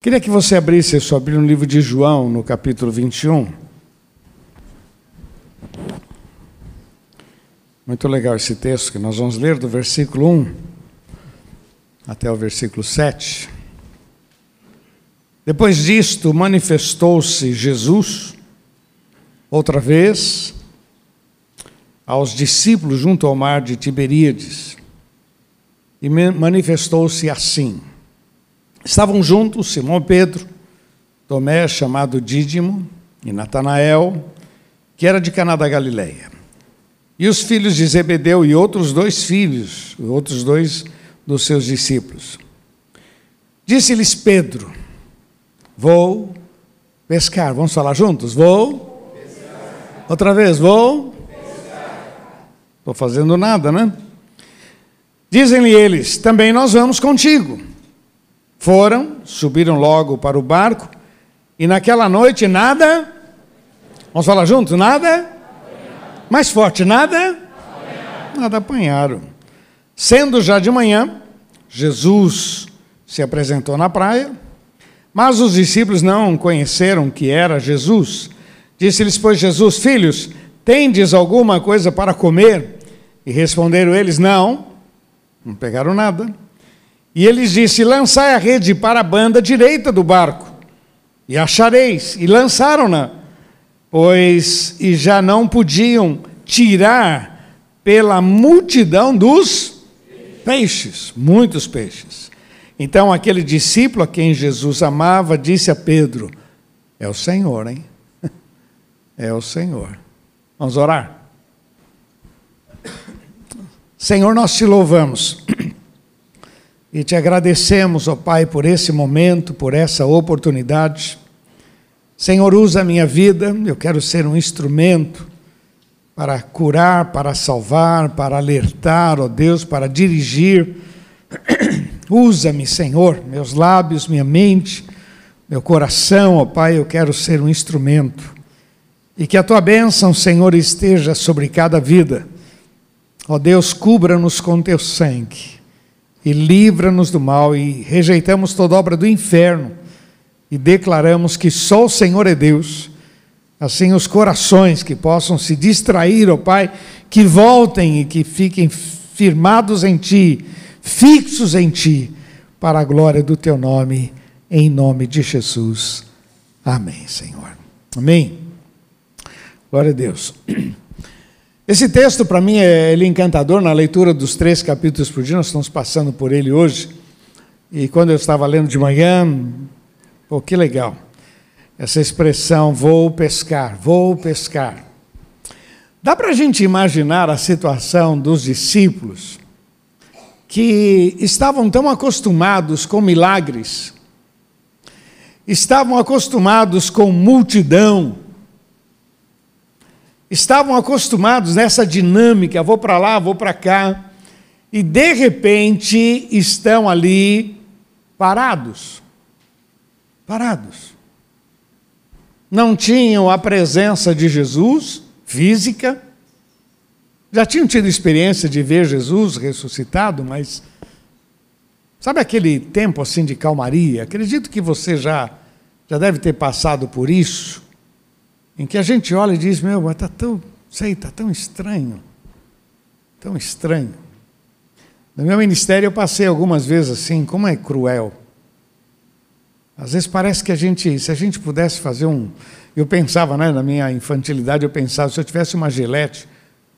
Queria que você abrisse a sua Bíblia no livro de João, no capítulo 21. Muito legal esse texto que nós vamos ler do versículo 1 até o versículo 7. Depois disto, manifestou-se Jesus, outra vez, aos discípulos junto ao mar de Tiberíades, e manifestou-se assim. Estavam juntos Simão Pedro, Tomé, chamado Dídimo, e Natanael, que era de Caná da Galileia. E os filhos de Zebedeu e outros dois filhos, outros dois dos seus discípulos. Disse-lhes Pedro: Vou pescar. Vamos falar juntos? Vou. Pescar. Outra vez, vou. Estou fazendo nada, né? Dizem-lhe eles: Também nós vamos contigo. Foram, subiram logo para o barco, e naquela noite nada. Vamos falar juntos? Nada? Mais forte, nada? Nada apanharam. Sendo já de manhã, Jesus se apresentou na praia, mas os discípulos não conheceram que era Jesus. Disse-lhes, pois, Jesus: Filhos, tendes alguma coisa para comer? E responderam eles: Não, não pegaram nada. E eles disse: Lançai a rede para a banda direita do barco, e achareis. E lançaram-na, pois e já não podiam tirar pela multidão dos peixes, muitos peixes. Então aquele discípulo a quem Jesus amava disse a Pedro: É o Senhor, hein? É o Senhor. Vamos orar? Senhor, nós te louvamos. E te agradecemos, ó Pai, por esse momento, por essa oportunidade. Senhor, usa a minha vida, eu quero ser um instrumento para curar, para salvar, para alertar, ó Deus, para dirigir. Usa-me, Senhor, meus lábios, minha mente, meu coração, ó Pai, eu quero ser um instrumento. E que a tua bênção, Senhor, esteja sobre cada vida. Ó Deus, cubra-nos com teu sangue e livra-nos do mal, e rejeitamos toda obra do inferno, e declaramos que só o Senhor é Deus. Assim, os corações que possam se distrair, ó oh Pai, que voltem e que fiquem firmados em Ti, fixos em Ti, para a glória do Teu nome, em nome de Jesus. Amém, Senhor. Amém. Glória a Deus. Esse texto, para mim, é ele é encantador na leitura dos três capítulos por dia, nós estamos passando por ele hoje. E quando eu estava lendo de manhã, pô, que legal. Essa expressão, vou pescar, vou pescar. Dá para a gente imaginar a situação dos discípulos que estavam tão acostumados com milagres, estavam acostumados com multidão, estavam acostumados nessa dinâmica, vou para lá, vou para cá, e de repente estão ali parados. Parados. Não tinham a presença de Jesus física, já tinham tido experiência de ver Jesus ressuscitado, mas sabe aquele tempo assim de calmaria? Acredito que você já já deve ter passado por isso em que a gente olha e diz: Meu, mas está tão, sei, está tão estranho, tão estranho. No meu ministério eu passei algumas vezes assim, como é cruel. Às vezes parece que a gente, se a gente pudesse fazer um. Eu pensava, né, na minha infantilidade, eu pensava, se eu tivesse uma gilete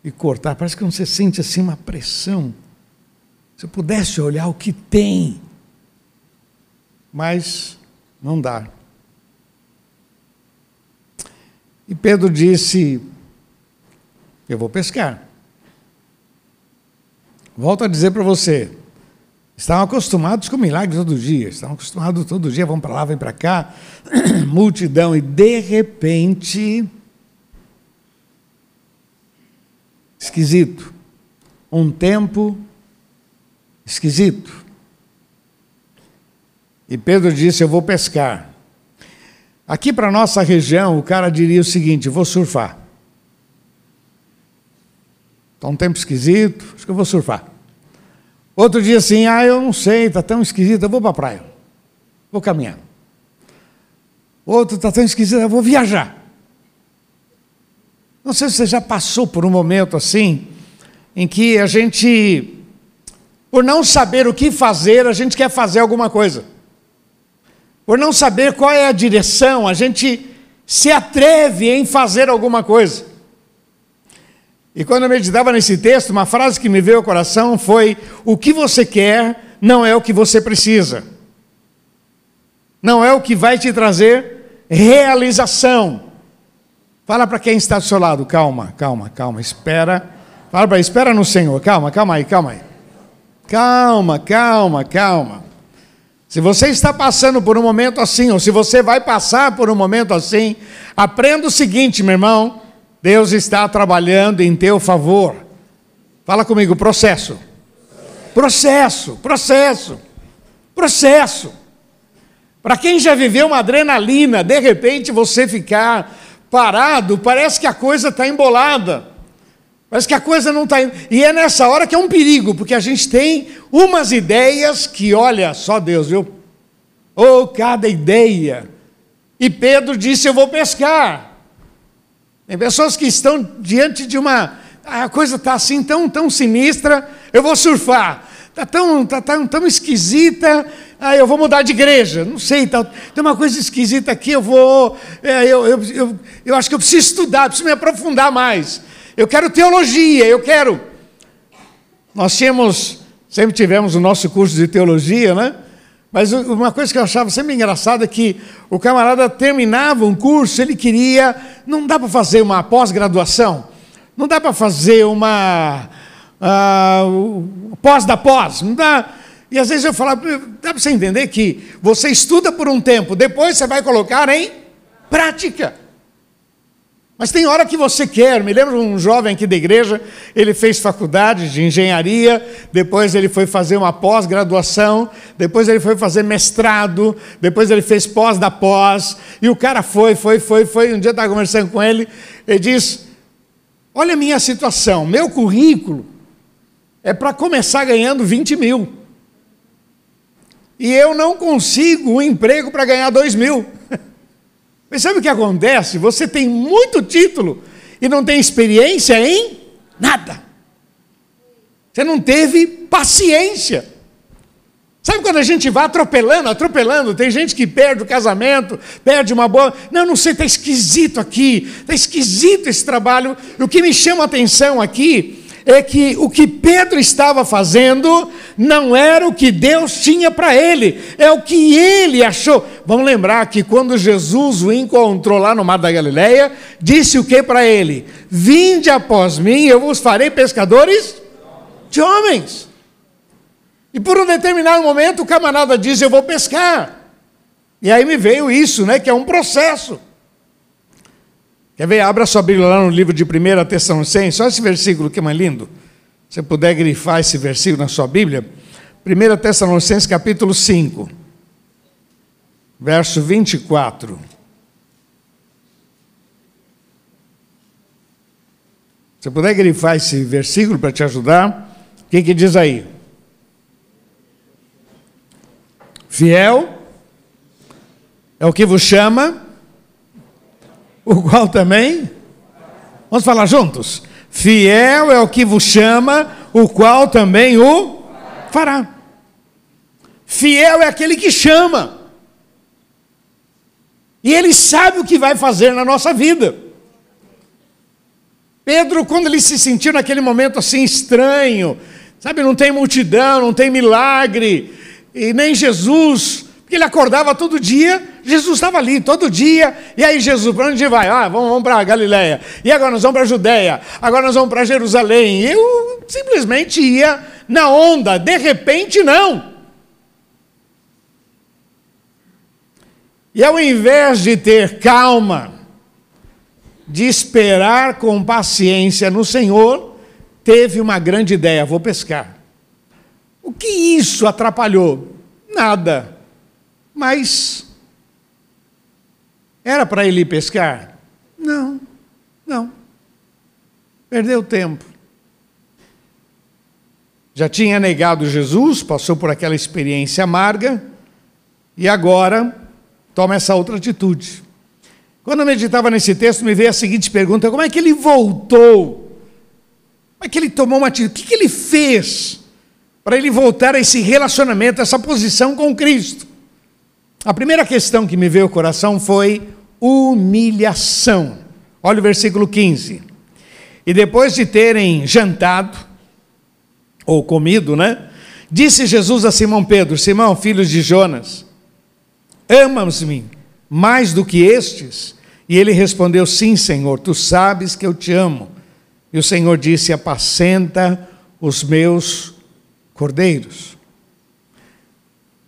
e cortar, parece que você sente assim uma pressão. Se eu pudesse olhar o que tem, mas não dá. E Pedro disse: Eu vou pescar. Volto a dizer para você: estavam acostumados com milagres todo dia, estavam acostumados todo dia, vão para lá, vem para cá, multidão, e de repente, esquisito, um tempo esquisito. E Pedro disse: Eu vou pescar. Aqui para nossa região, o cara diria o seguinte: vou surfar. Está um tempo esquisito, acho que eu vou surfar. Outro dia assim, ah, eu não sei, está tão esquisito, eu vou para a praia. Vou caminhar. Outro está tão esquisito, eu vou viajar. Não sei se você já passou por um momento assim, em que a gente, por não saber o que fazer, a gente quer fazer alguma coisa. Por não saber qual é a direção, a gente se atreve em fazer alguma coisa. E quando eu meditava nesse texto, uma frase que me veio ao coração foi: O que você quer não é o que você precisa, não é o que vai te trazer realização. Fala para quem está do seu lado, calma, calma, calma, espera. Fala para espera no Senhor, calma, calma aí, calma aí. Calma, calma, calma. Se você está passando por um momento assim, ou se você vai passar por um momento assim, aprenda o seguinte, meu irmão: Deus está trabalhando em teu favor. Fala comigo, processo. Processo, processo, processo. Para quem já viveu uma adrenalina, de repente você ficar parado, parece que a coisa está embolada. Parece que a coisa não está. E é nessa hora que é um perigo, porque a gente tem umas ideias que, olha, só Deus, viu? Ou oh, cada ideia. E Pedro disse: Eu vou pescar. Tem pessoas que estão diante de uma. A coisa está assim tão, tão sinistra, eu vou surfar. Está tão, tá tão, tão esquisita, ah, eu vou mudar de igreja. Não sei, tá, tem uma coisa esquisita aqui, eu vou. É, eu, eu, eu, eu acho que eu preciso estudar, preciso me aprofundar mais. Eu quero teologia, eu quero. Nós tínhamos, sempre tivemos o nosso curso de teologia, né? Mas uma coisa que eu achava sempre engraçada é que o camarada terminava um curso, ele queria. Não dá para fazer uma pós-graduação, não dá para fazer uma. Uh, pós da pós, não dá. E às vezes eu falava, dá para você entender que você estuda por um tempo, depois você vai colocar em prática. Mas tem hora que você quer. Me lembro um jovem aqui da igreja, ele fez faculdade de engenharia, depois ele foi fazer uma pós-graduação, depois ele foi fazer mestrado, depois ele fez pós da pós, e o cara foi, foi, foi, foi. Um dia eu estava conversando com ele, ele disse: Olha a minha situação, meu currículo é para começar ganhando 20 mil. E eu não consigo um emprego para ganhar 2 mil. Mas sabe o que acontece? Você tem muito título e não tem experiência em nada. Você não teve paciência. Sabe quando a gente vai atropelando, atropelando, tem gente que perde o casamento, perde uma boa. Não, não sei, está esquisito aqui, está esquisito esse trabalho. O que me chama a atenção aqui é que o que Pedro estava fazendo não era o que Deus tinha para ele, é o que ele achou. Vamos lembrar que quando Jesus o encontrou lá no mar da Galileia, disse o que para ele? Vinde após mim, eu vos farei pescadores de homens. E por um determinado momento o camarada diz: Eu vou pescar. E aí me veio isso, né? Que é um processo. Quer ver? Abra sua Bíblia lá no livro de 1 Tessalonicenses, só esse versículo que é mais lindo. Se você puder grifar esse versículo na sua Bíblia. 1 Tessalonicenses capítulo 5, verso 24. Se você puder grifar esse versículo para te ajudar, o que, que diz aí? Fiel é o que vos chama o qual também. Vamos falar juntos? Fiel é o que vos chama, o qual também o fará. Fiel é aquele que chama. E ele sabe o que vai fazer na nossa vida. Pedro, quando ele se sentiu naquele momento assim estranho, sabe, não tem multidão, não tem milagre, e nem Jesus porque ele acordava todo dia, Jesus estava ali todo dia. E aí, Jesus, para onde vai? Ah, vamos, vamos para Galiléia. E agora nós vamos para Judéia. Agora nós vamos para Jerusalém. Eu simplesmente ia na onda. De repente, não. E ao invés de ter calma, de esperar com paciência no Senhor, teve uma grande ideia: vou pescar. O que isso atrapalhou? Nada. Mas era para ele ir pescar? Não, não. Perdeu tempo. Já tinha negado Jesus, passou por aquela experiência amarga, e agora toma essa outra atitude. Quando eu meditava nesse texto, me veio a seguinte pergunta: como é que ele voltou? Como é que ele tomou uma atitude? O que, que ele fez para ele voltar a esse relacionamento, a essa posição com Cristo? A primeira questão que me veio ao coração foi humilhação. Olha o versículo 15. E depois de terem jantado, ou comido, né? Disse Jesus a Simão Pedro: Simão, filho de Jonas, amas-me mais do que estes? E ele respondeu: Sim, Senhor, tu sabes que eu te amo. E o Senhor disse: Apacenta os meus cordeiros.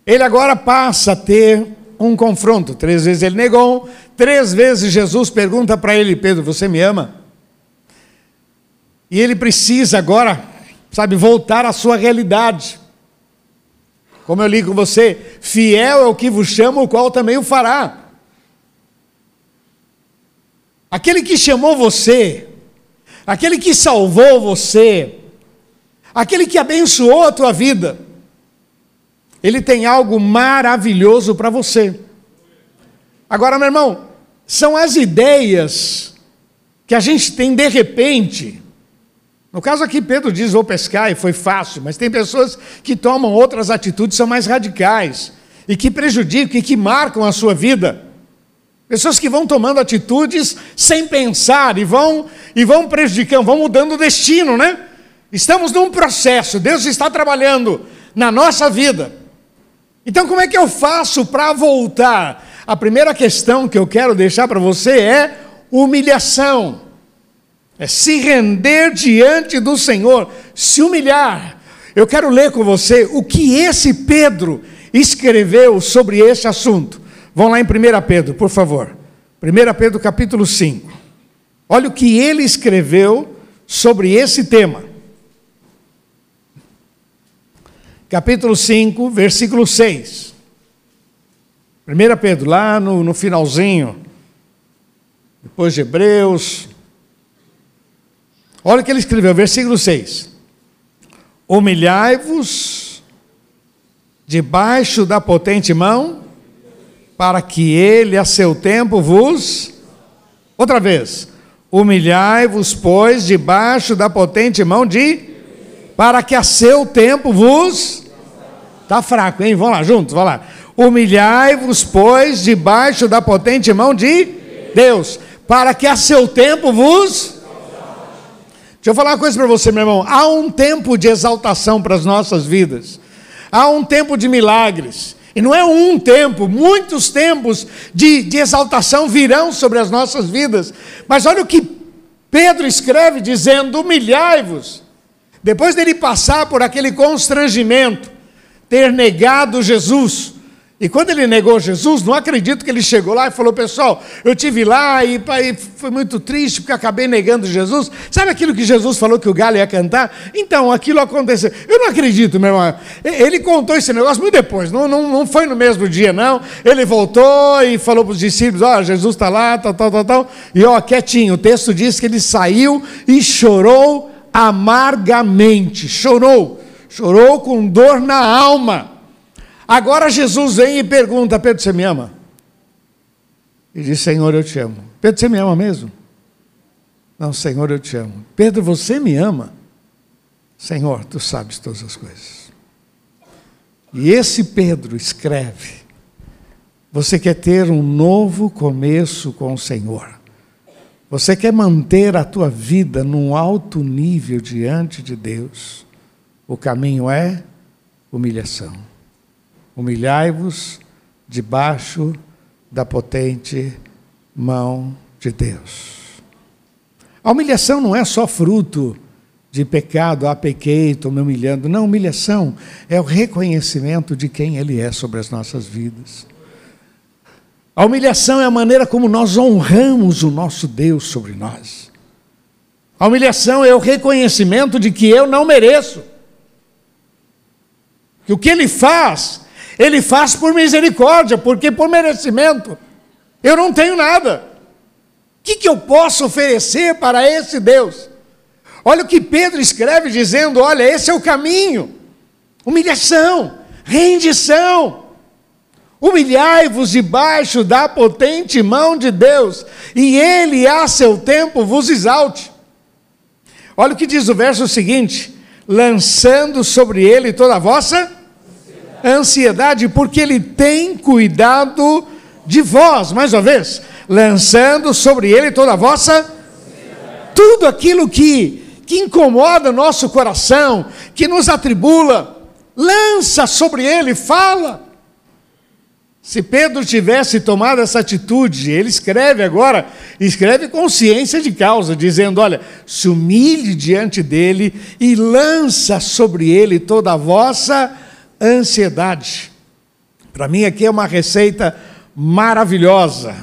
Ele agora passa a ter um confronto. Três vezes ele negou, três vezes Jesus pergunta para ele: Pedro, você me ama? E ele precisa agora, sabe, voltar à sua realidade. Como eu li com você, fiel é o que vos chama, o qual também o fará. Aquele que chamou você, aquele que salvou você, aquele que abençoou a tua vida, ele tem algo maravilhoso para você. Agora, meu irmão, são as ideias que a gente tem de repente, no caso aqui, Pedro diz: vou pescar e foi fácil, mas tem pessoas que tomam outras atitudes, são mais radicais e que prejudicam e que marcam a sua vida. Pessoas que vão tomando atitudes sem pensar e vão e vão prejudicando, vão mudando o destino, né? Estamos num processo, Deus está trabalhando na nossa vida. Então, como é que eu faço para voltar? A primeira questão que eu quero deixar para você é humilhação é se render diante do Senhor, se humilhar. Eu quero ler com você o que esse Pedro escreveu sobre esse assunto. Vão lá em 1 Pedro, por favor. 1 Pedro capítulo 5. Olha o que ele escreveu sobre esse tema. Capítulo 5, versículo 6. 1 Pedro, lá no, no finalzinho, depois de Hebreus, Olha o que ele escreveu, versículo 6. Humilhai-vos debaixo da potente mão, para que ele a seu tempo vos. Outra vez. Humilhai-vos, pois, debaixo da potente mão de. Para que a seu tempo vos. Está fraco, hein? Vamos lá, juntos, vamos lá. Humilhai-vos, pois, debaixo da potente mão de Deus, para que a seu tempo vos Deixa eu falar uma coisa para você, meu irmão. Há um tempo de exaltação para as nossas vidas. Há um tempo de milagres. E não é um tempo, muitos tempos de, de exaltação virão sobre as nossas vidas. Mas olha o que Pedro escreve dizendo: humilhai-vos. Depois dele passar por aquele constrangimento, ter negado Jesus, e quando ele negou Jesus, não acredito que ele chegou lá e falou: Pessoal, eu tive lá e, foi muito triste porque acabei negando Jesus. Sabe aquilo que Jesus falou que o galo ia cantar? Então, aquilo aconteceu. Eu não acredito, meu irmão. Ele contou esse negócio muito depois, não, não, não foi no mesmo dia, não. Ele voltou e falou para os discípulos: Ó, oh, Jesus está lá, tal, tal, tal, tal. E ó, quietinho, o texto diz que ele saiu e chorou amargamente. Chorou, chorou com dor na alma. Agora Jesus vem e pergunta: Pedro, você me ama? E diz: Senhor, eu te amo. Pedro, você me ama mesmo? Não, Senhor, eu te amo. Pedro, você me ama? Senhor, tu sabes todas as coisas. E esse Pedro escreve: Você quer ter um novo começo com o Senhor. Você quer manter a tua vida num alto nível diante de Deus. O caminho é humilhação. Humilhai-vos debaixo da potente mão de Deus. A humilhação não é só fruto de pecado, ah, pequei, estou me humilhando. Não, humilhação é o reconhecimento de quem Ele é sobre as nossas vidas. A humilhação é a maneira como nós honramos o nosso Deus sobre nós. A humilhação é o reconhecimento de que eu não mereço. Que o que Ele faz ele faz por misericórdia, porque por merecimento eu não tenho nada. O que, que eu posso oferecer para esse Deus? Olha o que Pedro escreve dizendo: olha, esse é o caminho. Humilhação, rendição. Humilhai-vos debaixo da potente mão de Deus, e ele a seu tempo vos exalte. Olha o que diz o verso seguinte: lançando sobre ele toda a vossa ansiedade, porque ele tem cuidado de vós, mais uma vez, lançando sobre ele toda a vossa tudo aquilo que que incomoda nosso coração, que nos atribula, lança sobre ele, fala. Se Pedro tivesse tomado essa atitude, ele escreve agora, escreve consciência de causa, dizendo: olha, se humilhe diante dele e lança sobre ele toda a vossa ansiedade. Para mim, aqui é uma receita maravilhosa,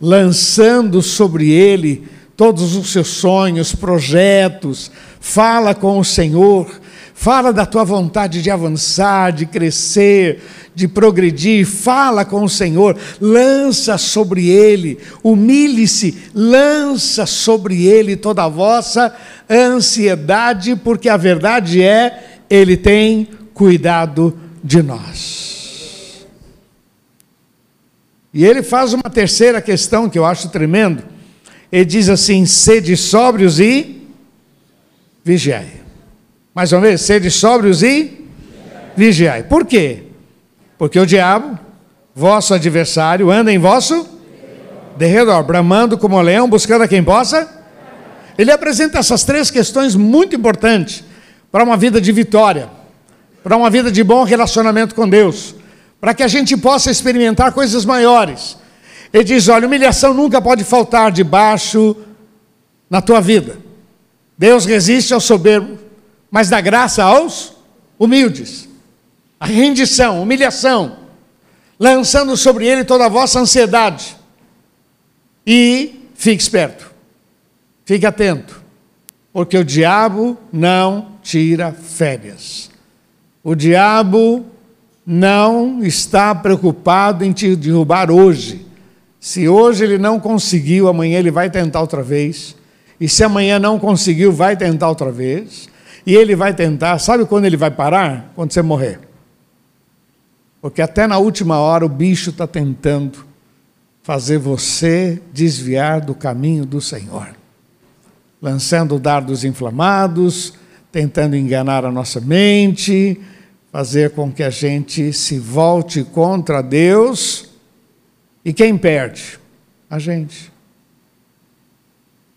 lançando sobre ele todos os seus sonhos, projetos, fala com o Senhor, fala da tua vontade de avançar, de crescer, de progredir, fala com o Senhor, lança sobre ele, humilhe-se, lança sobre ele toda a vossa ansiedade, porque a verdade é, ele tem cuidado de nós. E ele faz uma terceira questão que eu acho tremendo. Ele diz assim: sede sóbrios e vigiai. Mais uma vez, sede sóbrios e vigiai. Por quê? Porque o diabo, vosso adversário, anda em vosso derredor, bramando como leão, buscando a quem possa. Ele apresenta essas três questões muito importantes para uma vida de vitória, para uma vida de bom relacionamento com Deus, para que a gente possa experimentar coisas maiores. Ele diz: olha, humilhação nunca pode faltar debaixo na tua vida. Deus resiste ao soberbo, mas dá graça aos humildes a rendição, humilhação, lançando sobre ele toda a vossa ansiedade. E fique esperto, fique atento, porque o diabo não tira férias. O diabo não está preocupado em te derrubar hoje. Se hoje ele não conseguiu, amanhã ele vai tentar outra vez. E se amanhã não conseguiu, vai tentar outra vez. E ele vai tentar, sabe quando ele vai parar? Quando você morrer. Porque até na última hora o bicho está tentando fazer você desviar do caminho do Senhor, lançando dardos inflamados, tentando enganar a nossa mente, fazer com que a gente se volte contra Deus. E quem perde? A gente.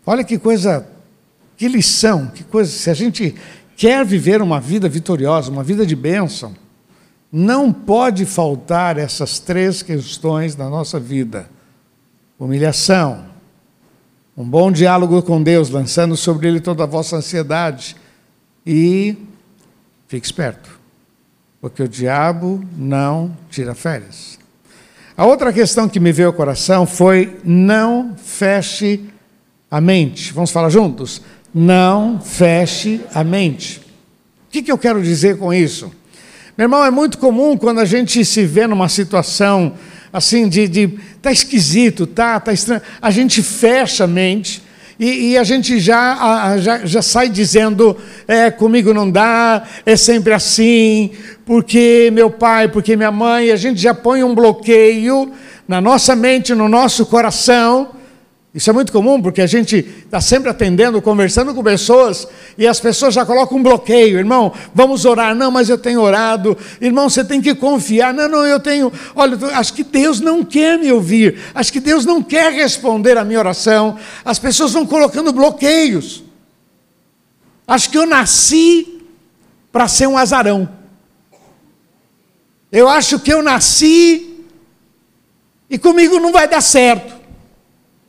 Olha que coisa, que lição, que coisa. Se a gente quer viver uma vida vitoriosa, uma vida de bênção, não pode faltar essas três questões na nossa vida: humilhação, um bom diálogo com Deus, lançando sobre Ele toda a vossa ansiedade, e fique esperto, porque o diabo não tira férias. A outra questão que me veio ao coração foi: não feche a mente. Vamos falar juntos? Não feche a mente. O que, que eu quero dizer com isso? Meu irmão, é muito comum quando a gente se vê numa situação assim de, de tá esquisito, tá, tá estranho, a gente fecha a mente e, e a gente já, já, já sai dizendo, é, comigo não dá, é sempre assim, porque meu pai, porque minha mãe, a gente já põe um bloqueio na nossa mente, no nosso coração, isso é muito comum porque a gente está sempre atendendo, conversando com pessoas e as pessoas já colocam um bloqueio. Irmão, vamos orar. Não, mas eu tenho orado. Irmão, você tem que confiar. Não, não, eu tenho. Olha, acho que Deus não quer me ouvir. Acho que Deus não quer responder a minha oração. As pessoas vão colocando bloqueios. Acho que eu nasci para ser um azarão. Eu acho que eu nasci e comigo não vai dar certo.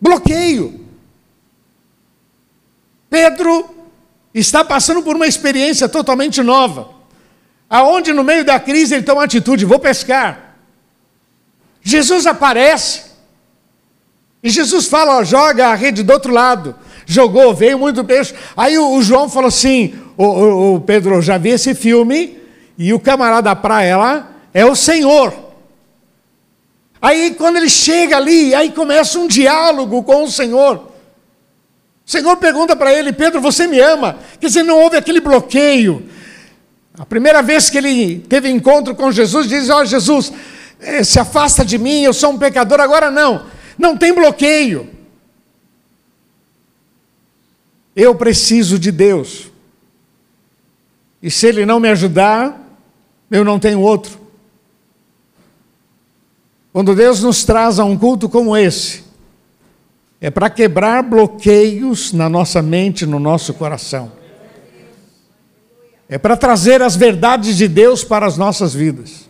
Bloqueio. Pedro está passando por uma experiência totalmente nova, aonde no meio da crise ele toma uma atitude: vou pescar. Jesus aparece e Jesus fala: ó, joga a rede do outro lado. Jogou, veio muito peixe. Aí o, João falou assim: o, o, o Pedro, já vi esse filme e o camarada da praia lá é o Senhor. Aí quando ele chega ali, aí começa um diálogo com o Senhor. O Senhor pergunta para ele: Pedro, você me ama? Quer dizer, não houve aquele bloqueio. A primeira vez que ele teve encontro com Jesus, diz: Ó oh, Jesus, eh, se afasta de mim, eu sou um pecador. Agora não, não tem bloqueio. Eu preciso de Deus. E se Ele não me ajudar, eu não tenho outro. Quando Deus nos traz a um culto como esse, é para quebrar bloqueios na nossa mente, no nosso coração. É para trazer as verdades de Deus para as nossas vidas.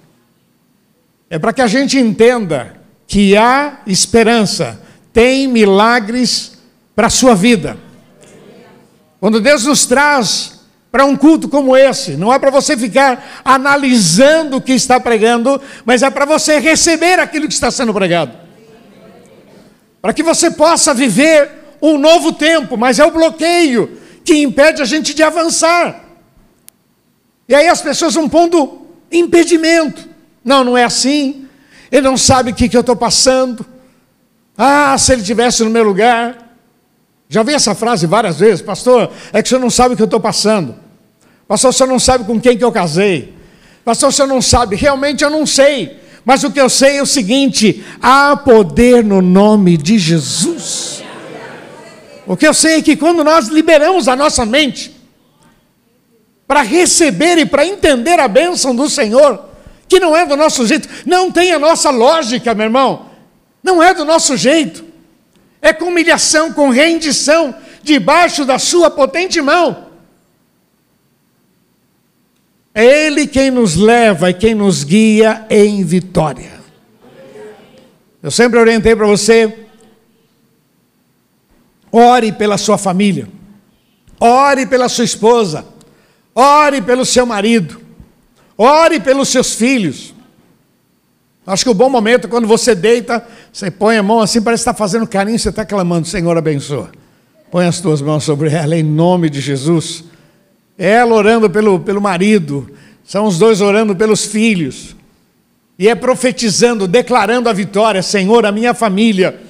É para que a gente entenda que há esperança, tem milagres para a sua vida. Quando Deus nos traz para um culto como esse, não é para você ficar analisando o que está pregando, mas é para você receber aquilo que está sendo pregado. Para que você possa viver um novo tempo, mas é o bloqueio que impede a gente de avançar. E aí as pessoas vão pondo impedimento. Não, não é assim. Ele não sabe o que, que eu estou passando. Ah, se ele tivesse no meu lugar. Já vi essa frase várias vezes, pastor, é que o senhor não sabe o que eu estou passando. Pastor, senhor não sabe com quem que eu casei. Pastor, senhor não sabe. Realmente eu não sei. Mas o que eu sei é o seguinte: há poder no nome de Jesus. O que eu sei é que quando nós liberamos a nossa mente para receber e para entender a bênção do Senhor, que não é do nosso jeito, não tem a nossa lógica, meu irmão, não é do nosso jeito é com humilhação, com rendição, debaixo da sua potente mão. É Ele quem nos leva e quem nos guia em vitória. Eu sempre orientei para você, ore pela sua família, ore pela sua esposa, ore pelo seu marido, ore pelos seus filhos, Acho que o bom momento é quando você deita, você põe a mão assim, parece que está fazendo carinho, você está clamando, Senhor abençoa. Põe as tuas mãos sobre ela em nome de Jesus. Ela orando pelo, pelo marido, são os dois orando pelos filhos. E é profetizando, declarando a vitória: Senhor, a minha família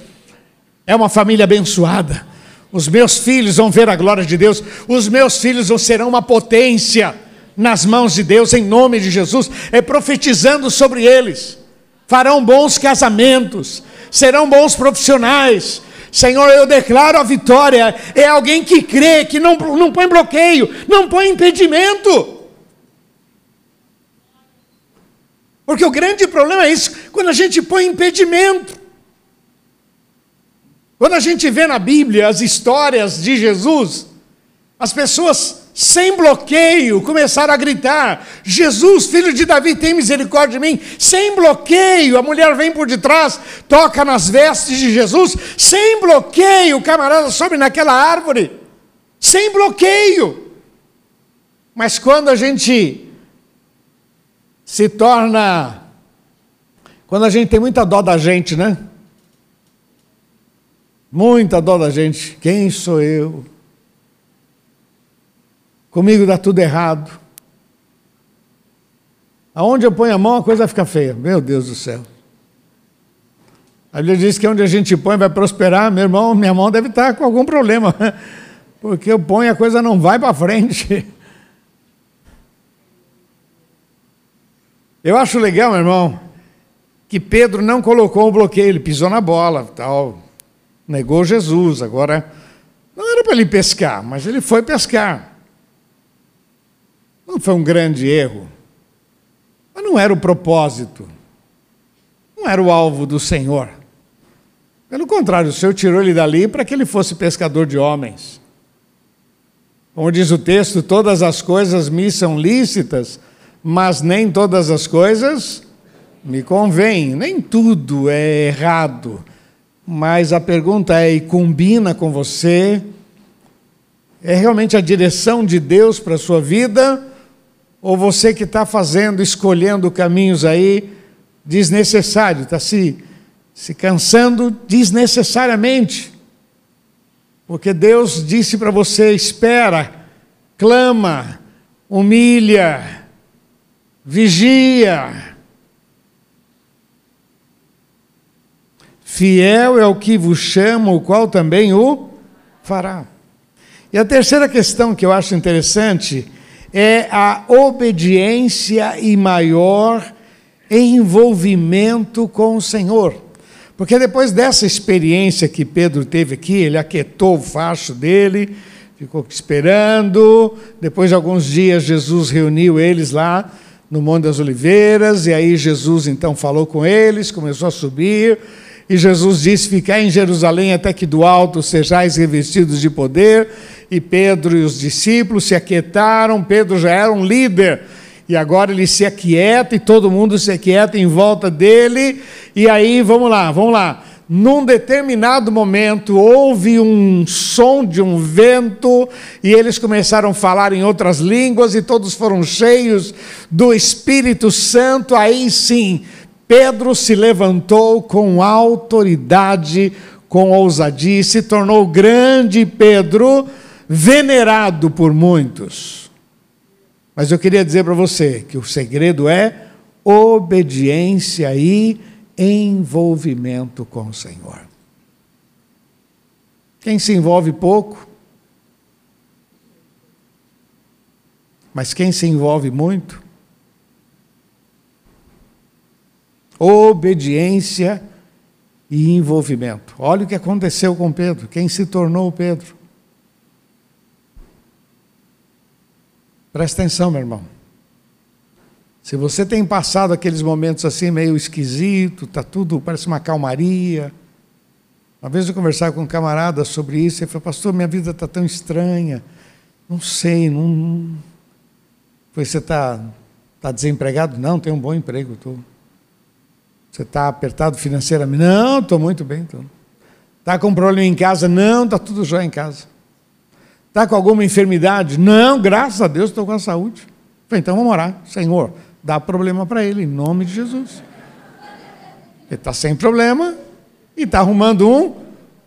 é uma família abençoada. Os meus filhos vão ver a glória de Deus, os meus filhos serão uma potência nas mãos de Deus, em nome de Jesus. É profetizando sobre eles farão bons casamentos, serão bons profissionais. Senhor, eu declaro a vitória. É alguém que crê, que não, não põe bloqueio, não põe impedimento. Porque o grande problema é isso, quando a gente põe impedimento. Quando a gente vê na Bíblia as histórias de Jesus, as pessoas sem bloqueio, começaram a gritar: Jesus, filho de Davi, tem misericórdia de mim. Sem bloqueio, a mulher vem por detrás, toca nas vestes de Jesus. Sem bloqueio, o camarada sobe naquela árvore. Sem bloqueio. Mas quando a gente se torna. Quando a gente tem muita dó da gente, né? Muita dó da gente. Quem sou eu? Comigo dá tudo errado. Aonde eu ponho a mão, a coisa fica feia. Meu Deus do céu. A Bíblia diz que onde a gente põe vai prosperar. Meu irmão, minha mão deve estar com algum problema. Porque eu ponho a coisa não vai para frente. Eu acho legal, meu irmão, que Pedro não colocou o bloqueio, ele pisou na bola, tal, negou Jesus. Agora, não era para ele pescar, mas ele foi pescar. Não foi um grande erro, mas não era o propósito, não era o alvo do Senhor. Pelo contrário, o Senhor tirou ele dali para que ele fosse pescador de homens. Como diz o texto, todas as coisas me são lícitas, mas nem todas as coisas me convêm, nem tudo é errado. Mas a pergunta é: e combina com você? É realmente a direção de Deus para a sua vida? Ou você que está fazendo, escolhendo caminhos aí desnecessários, está se, se cansando desnecessariamente. Porque Deus disse para você: espera, clama, humilha, vigia. Fiel é o que vos chama, o qual também o fará. E a terceira questão que eu acho interessante é a obediência e maior envolvimento com o Senhor. Porque depois dessa experiência que Pedro teve aqui, ele aquietou o facho dele, ficou esperando. Depois de alguns dias, Jesus reuniu eles lá no Monte das Oliveiras, e aí Jesus então falou com eles, começou a subir. E Jesus disse: Ficai em Jerusalém até que do alto sejais revestidos de poder. E Pedro e os discípulos se aquietaram. Pedro já era um líder. E agora ele se aquieta e todo mundo se aquieta em volta dele. E aí, vamos lá, vamos lá. Num determinado momento, houve um som de um vento, e eles começaram a falar em outras línguas, e todos foram cheios do Espírito Santo. Aí sim, Pedro se levantou com autoridade, com ousadia, e se tornou grande Pedro, venerado por muitos. Mas eu queria dizer para você que o segredo é obediência e envolvimento com o Senhor. Quem se envolve pouco, mas quem se envolve muito, obediência e envolvimento. Olha o que aconteceu com Pedro, quem se tornou Pedro. Presta atenção, meu irmão. Se você tem passado aqueles momentos assim meio esquisito, tá tudo parece uma calmaria. Uma vez eu conversava com um camarada sobre isso, ele falou: "Pastor, minha vida está tão estranha. Não sei, não, você está tá desempregado? Não, tem um bom emprego, tô. Você está apertado financeiramente? Não, estou muito bem. Está com problema em casa? Não, está tudo jóia em casa. Está com alguma enfermidade? Não, graças a Deus estou com a saúde. Então vamos orar. Senhor, dá problema para ele, em nome de Jesus. Ele está sem problema e está arrumando um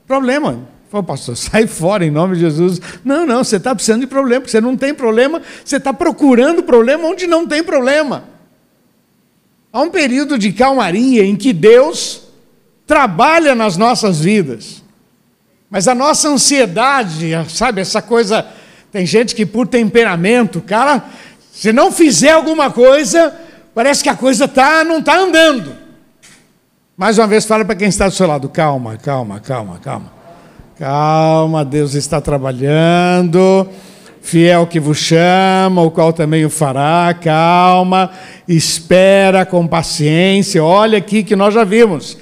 problema. Falei, pastor, sai fora em nome de Jesus. Não, não, você está precisando de problema, porque você não tem problema, você está procurando problema onde não tem problema. Há um período de calmaria em que Deus trabalha nas nossas vidas. Mas a nossa ansiedade, sabe, essa coisa. Tem gente que, por temperamento, cara, se não fizer alguma coisa, parece que a coisa tá, não está andando. Mais uma vez, fala para quem está do seu lado: calma, calma, calma, calma. Calma, Deus está trabalhando fiel que vos chama, o qual também o fará, calma, espera com paciência. Olha aqui que nós já vimos.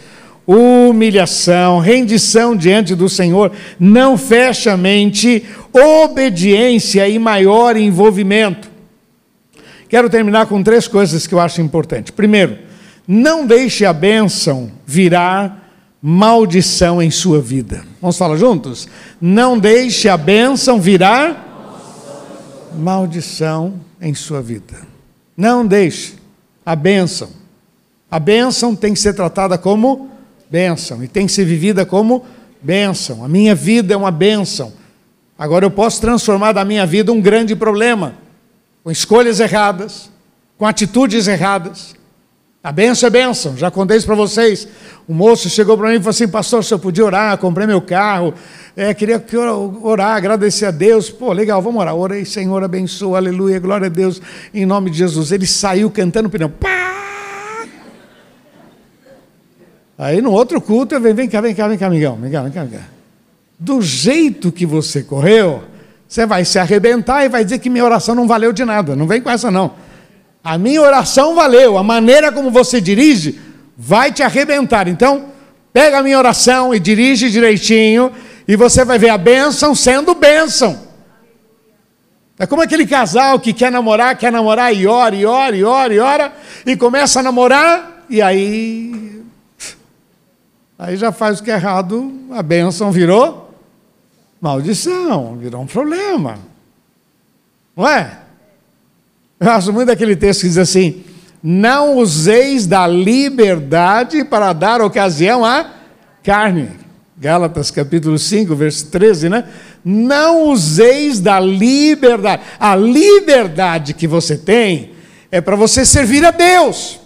Humilhação, rendição diante do Senhor, não fecha a mente, obediência e maior envolvimento. Quero terminar com três coisas que eu acho importante. Primeiro, não deixe a bênção virar maldição em sua vida. Vamos falar juntos? Não deixe a bênção virar maldição em sua vida. Não deixe a bênção. A bênção tem que ser tratada como bênção e tem que ser vivida como bênção. A minha vida é uma bênção. Agora eu posso transformar da minha vida um grande problema, com escolhas erradas, com atitudes erradas. A benção é benção, já contei isso para vocês. O moço chegou para mim e falou assim: Pastor, se eu podia orar, comprei meu carro, é, queria orar, agradecer a Deus. Pô, legal, vamos orar. Orei, Senhor, abençoa, aleluia, glória a Deus, em nome de Jesus. Ele saiu cantando pneu. Pá! Aí no outro culto, eu venho, vem cá, vem cá, vem cá, amigão, vem cá, vem cá, vem cá. Do jeito que você correu, você vai se arrebentar e vai dizer que minha oração não valeu de nada. Não vem com essa, não. A minha oração valeu, a maneira como você dirige vai te arrebentar. Então, pega a minha oração e dirige direitinho, e você vai ver a bênção sendo bênção. É como aquele casal que quer namorar, quer namorar e ora, e ora, e ora, e ora, e começa a namorar, e aí. Aí já faz o que é errado, a bênção virou maldição, virou um problema. Não é? Eu gosto muito daquele texto que diz assim: Não useis da liberdade para dar ocasião à carne. Gálatas capítulo 5, verso 13, né? Não useis da liberdade. A liberdade que você tem é para você servir a Deus.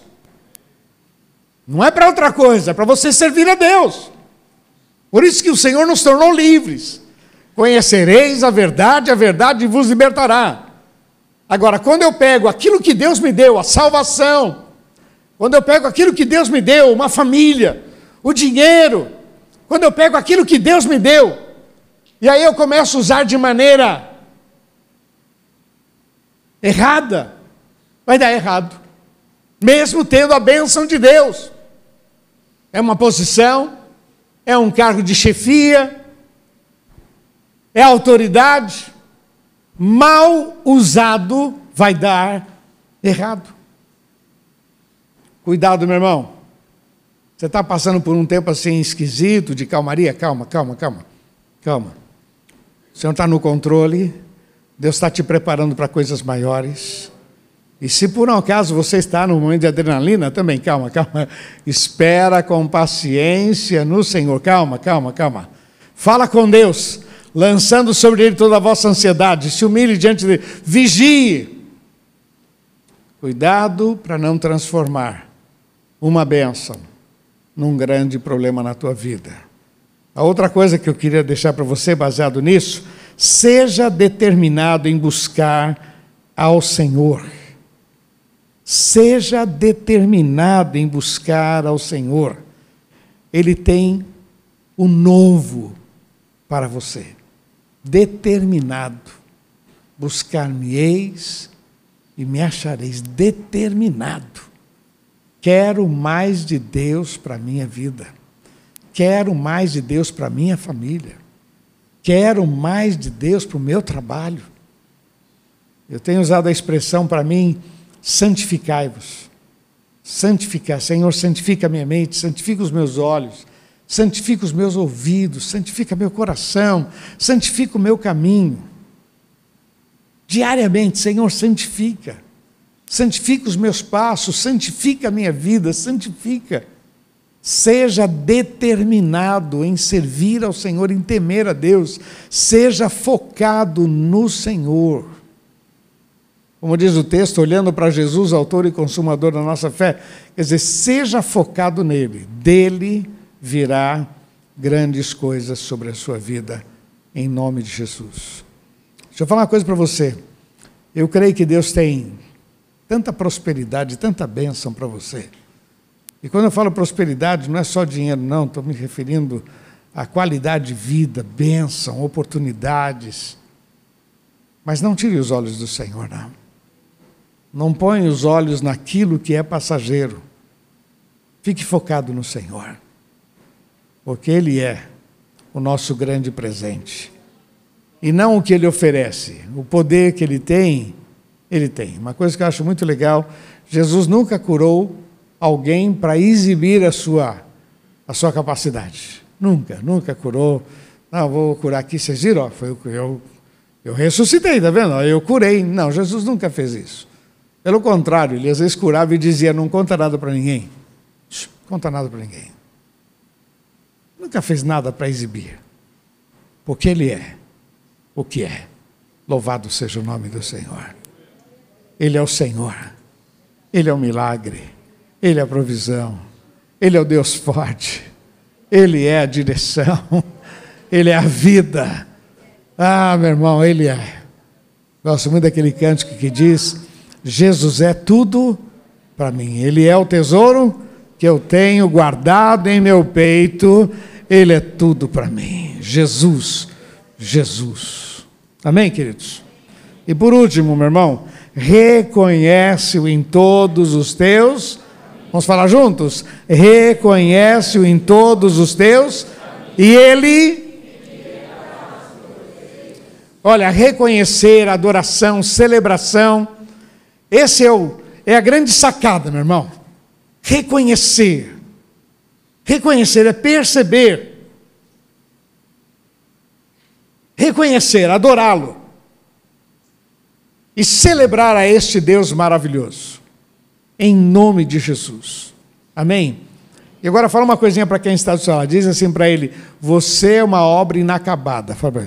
Não é para outra coisa, é para você servir a Deus. Por isso que o Senhor nos tornou livres. Conhecereis a verdade, a verdade vos libertará. Agora, quando eu pego aquilo que Deus me deu, a salvação, quando eu pego aquilo que Deus me deu, uma família, o dinheiro, quando eu pego aquilo que Deus me deu, e aí eu começo a usar de maneira errada, vai dar errado, mesmo tendo a bênção de Deus. É uma posição, é um cargo de chefia, é autoridade, mal usado vai dar errado. Cuidado, meu irmão. Você está passando por um tempo assim esquisito, de calmaria? Calma, calma, calma. Calma. O Senhor está no controle. Deus está te preparando para coisas maiores. E se por um acaso você está no momento de adrenalina, também calma, calma. Espera com paciência no Senhor. Calma, calma, calma. Fala com Deus, lançando sobre Ele toda a vossa ansiedade. Se humilhe diante dele. Vigie. Cuidado para não transformar uma bênção num grande problema na tua vida. A outra coisa que eu queria deixar para você, baseado nisso, seja determinado em buscar ao Senhor. Seja determinado em buscar ao Senhor. Ele tem o novo para você. Determinado. Buscar-me-eis e me achareis determinado. Quero mais de Deus para a minha vida. Quero mais de Deus para a minha família. Quero mais de Deus para o meu trabalho. Eu tenho usado a expressão para mim santificai-vos. Santificar, Senhor, santifica a minha mente, santifica os meus olhos, santifica os meus ouvidos, santifica meu coração, santifica o meu caminho. Diariamente, Senhor, santifica. Santifica os meus passos, santifica a minha vida, santifica. Seja determinado em servir ao Senhor, em temer a Deus. Seja focado no Senhor. Como diz o texto, olhando para Jesus, autor e consumador da nossa fé, quer dizer, seja focado nele, dele virá grandes coisas sobre a sua vida, em nome de Jesus. Deixa eu falar uma coisa para você. Eu creio que Deus tem tanta prosperidade, tanta bênção para você. E quando eu falo prosperidade, não é só dinheiro, não, estou me referindo à qualidade de vida, bênção, oportunidades. Mas não tire os olhos do Senhor, não. Não ponha os olhos naquilo que é passageiro. Fique focado no Senhor, porque Ele é o nosso grande presente. E não o que Ele oferece, o poder que Ele tem, Ele tem. Uma coisa que eu acho muito legal: Jesus nunca curou alguém para exibir a sua, a sua capacidade. Nunca, nunca curou. Não, vou curar aqui, vocês viram? Foi, eu, eu ressuscitei, tá vendo? Eu curei. Não, Jesus nunca fez isso. Pelo contrário, ele às vezes curava e dizia: Não conta nada para ninguém. Conta nada para ninguém. Nunca fez nada para exibir. Porque ele é o que é. Louvado seja o nome do Senhor. Ele é o Senhor. Ele é o milagre. Ele é a provisão. Ele é o Deus forte. Ele é a direção. Ele é a vida. Ah, meu irmão, ele é. Gosto muito daquele cântico que diz Jesus é tudo para mim. Ele é o tesouro que eu tenho guardado em meu peito. Ele é tudo para mim. Jesus, Jesus. Amém, queridos? E por último, meu irmão, reconhece-o em todos os teus. Vamos falar juntos? Reconhece-o em todos os teus. E ele. Olha, reconhecer, adoração, celebração esse é, o, é a grande sacada, meu irmão. Reconhecer. Reconhecer é perceber. Reconhecer, adorá-lo. E celebrar a este Deus maravilhoso. Em nome de Jesus. Amém? E agora fala uma coisinha para quem está do seu lado. Diz assim para ele: Você é uma obra inacabada. Fala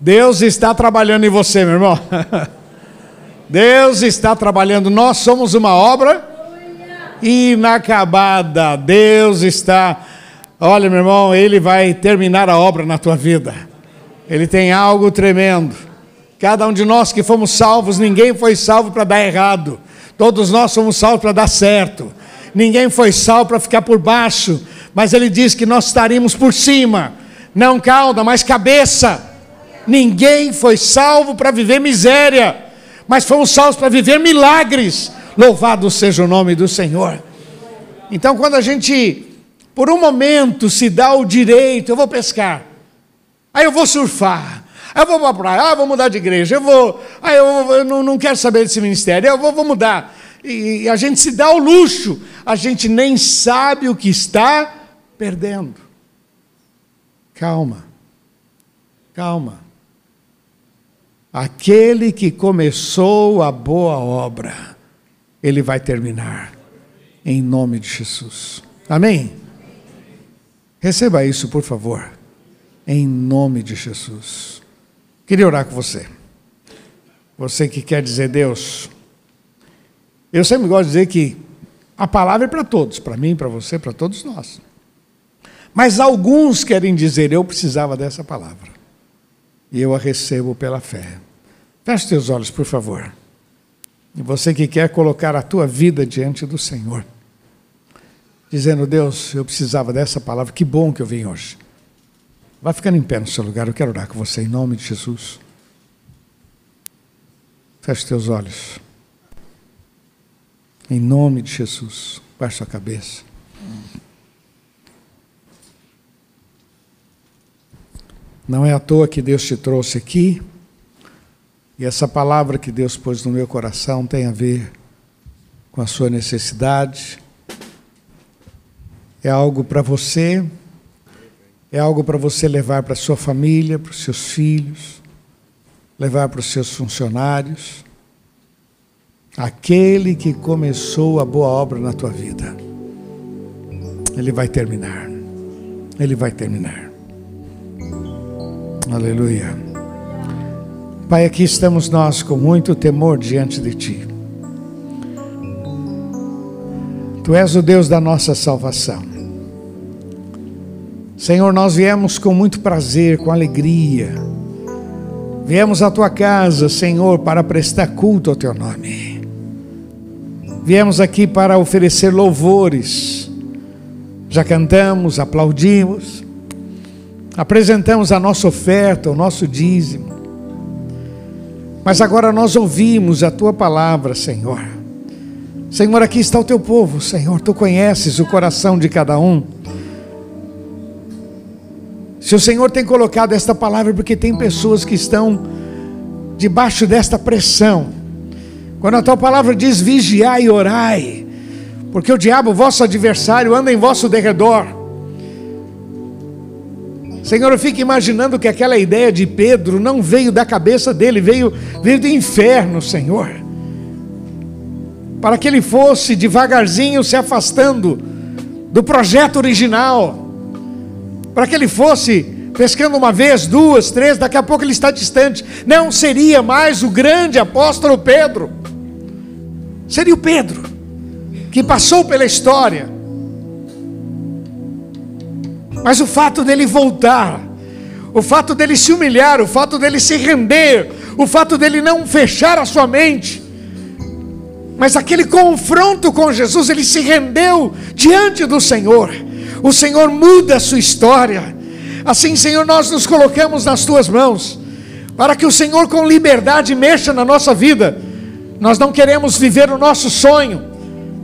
Deus está trabalhando em você, meu irmão. Deus está trabalhando. Nós somos uma obra inacabada. Deus está. Olha, meu irmão, Ele vai terminar a obra na tua vida. Ele tem algo tremendo. Cada um de nós que fomos salvos, ninguém foi salvo para dar errado. Todos nós somos salvos para dar certo. Ninguém foi salvo para ficar por baixo, mas ele diz que nós estaríamos por cima, não cauda, mas cabeça. Ninguém foi salvo para viver miséria, mas fomos salvos para viver milagres. Louvado seja o nome do Senhor. Então, quando a gente, por um momento, se dá o direito, eu vou pescar, aí eu vou surfar, aí eu vou para a praia, ah, vou mudar de igreja, eu vou, aí eu, eu não, não, quero saber desse ministério, eu vou, vou mudar. E a gente se dá o luxo, a gente nem sabe o que está perdendo. Calma, calma. Aquele que começou a boa obra, ele vai terminar, em nome de Jesus. Amém? Receba isso, por favor, em nome de Jesus. Queria orar com você. Você que quer dizer Deus, eu sempre gosto de dizer que a palavra é para todos, para mim, para você, para todos nós. Mas alguns querem dizer, eu precisava dessa palavra. E eu a recebo pela fé. Feche teus olhos, por favor. E você que quer colocar a tua vida diante do Senhor, dizendo: Deus, eu precisava dessa palavra, que bom que eu vim hoje. Vai ficando em pé no seu lugar, eu quero orar com você em nome de Jesus. Feche teus olhos. Em nome de Jesus, baixe a cabeça. Não é à toa que Deus te trouxe aqui. E essa palavra que Deus pôs no meu coração tem a ver com a sua necessidade. É algo para você, é algo para você levar para sua família, para os seus filhos, levar para os seus funcionários. Aquele que começou a boa obra na tua vida, ele vai terminar. Ele vai terminar. Aleluia. Pai, aqui estamos nós com muito temor diante de Ti. Tu és o Deus da nossa salvação. Senhor, nós viemos com muito prazer, com alegria. Viemos à tua casa, Senhor, para prestar culto ao teu nome. Viemos aqui para oferecer louvores. Já cantamos, aplaudimos, apresentamos a nossa oferta, o nosso dízimo. Mas agora nós ouvimos a tua palavra, Senhor. Senhor, aqui está o teu povo, Senhor, tu conheces o coração de cada um. Se o Senhor tem colocado esta palavra, porque tem pessoas que estão debaixo desta pressão. Quando a tua palavra diz vigiai e orai, porque o diabo, vosso adversário, anda em vosso derredor Senhor, eu fico imaginando que aquela ideia de Pedro não veio da cabeça dele, veio, veio do inferno, Senhor. Para que ele fosse devagarzinho se afastando do projeto original. Para que ele fosse pescando uma vez, duas, três, daqui a pouco ele está distante. Não seria mais o grande apóstolo Pedro. Seria o Pedro, que passou pela história mas o fato dele voltar, o fato dele se humilhar, o fato dele se render, o fato dele não fechar a sua mente, mas aquele confronto com Jesus, ele se rendeu diante do Senhor. O Senhor muda a sua história. Assim, Senhor, nós nos colocamos nas tuas mãos, para que o Senhor com liberdade mexa na nossa vida. Nós não queremos viver o nosso sonho,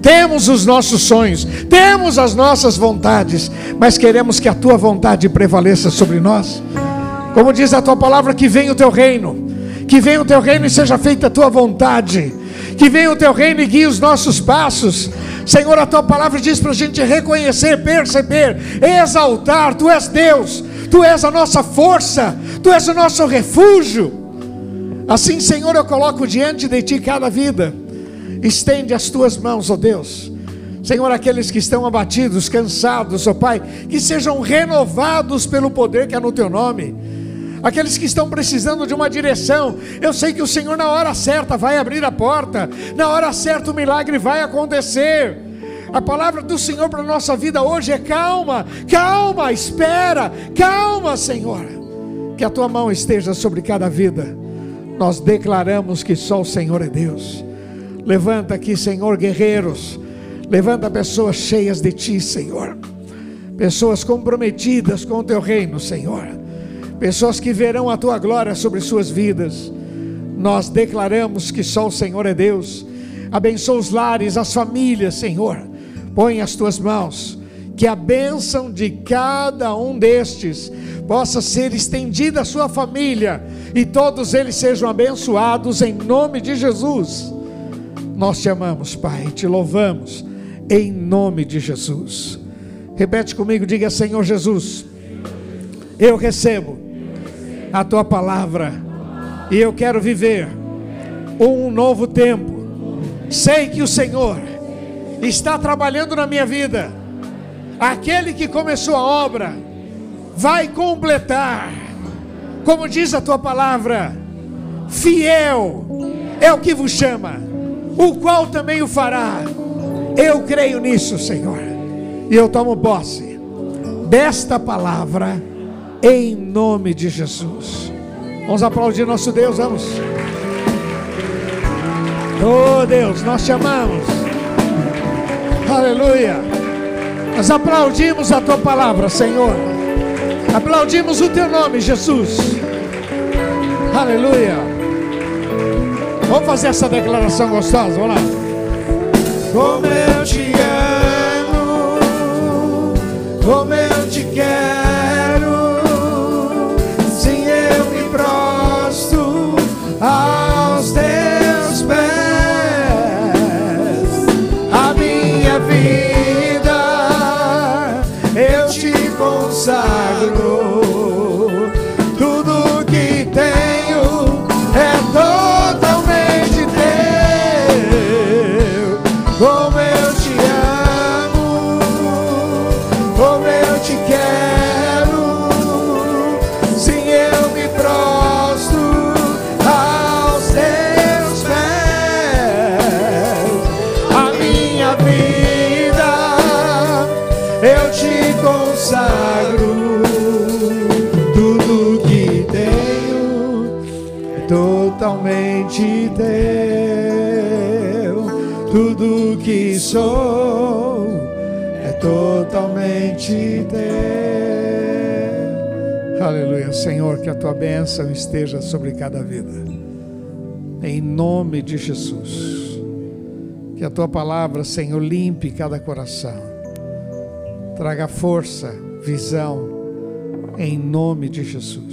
temos os nossos sonhos, temos as nossas vontades, mas queremos que a tua vontade prevaleça sobre nós. Como diz a tua palavra, que venha o teu reino, que venha o teu reino e seja feita a tua vontade, que venha o teu reino e guie os nossos passos. Senhor, a tua palavra diz para a gente reconhecer, perceber, exaltar: Tu és Deus, Tu és a nossa força, Tu és o nosso refúgio. Assim, Senhor, eu coloco diante de Ti cada vida Estende as tuas mãos, ó Deus. Senhor, aqueles que estão abatidos, cansados, ó Pai, que sejam renovados pelo poder que é no teu nome. Aqueles que estão precisando de uma direção, eu sei que o Senhor, na hora certa, vai abrir a porta, na hora certa, o milagre vai acontecer. A palavra do Senhor para a nossa vida hoje é calma, calma, espera, calma, Senhor. Que a tua mão esteja sobre cada vida nós declaramos que só o Senhor é Deus. Levanta aqui, Senhor, guerreiros. Levanta pessoas cheias de Ti, Senhor. Pessoas comprometidas com o Teu reino, Senhor. Pessoas que verão a Tua glória sobre suas vidas. Nós declaramos que só o Senhor é Deus. Abençoa os lares, as famílias, Senhor. Põe as Tuas mãos. Que a bênção de cada um destes possa ser estendida à sua família e todos eles sejam abençoados em nome de Jesus. Nós te amamos, Pai, te louvamos em nome de Jesus. Repete comigo, diga: Senhor Jesus, eu recebo a tua palavra e eu quero viver um novo tempo. Sei que o Senhor está trabalhando na minha vida. Aquele que começou a obra vai completar. Como diz a tua palavra, fiel é o que vos chama, o qual também o fará. Eu creio nisso, Senhor, e eu tomo posse desta palavra em nome de Jesus. Vamos aplaudir nosso Deus, vamos. Oh Deus, nós te amamos. Aleluia. Nós aplaudimos a tua palavra, Senhor. Aplaudimos o teu nome, Jesus. Aleluia. Vamos fazer essa declaração gostosa, vamos lá. Como eu te amo, como eu totalmente teu. Tudo que sou é totalmente teu. Aleluia, Senhor, que a tua bênção esteja sobre cada vida. Em nome de Jesus. Que a tua palavra, Senhor, limpe cada coração. Traga força, visão, em nome de Jesus.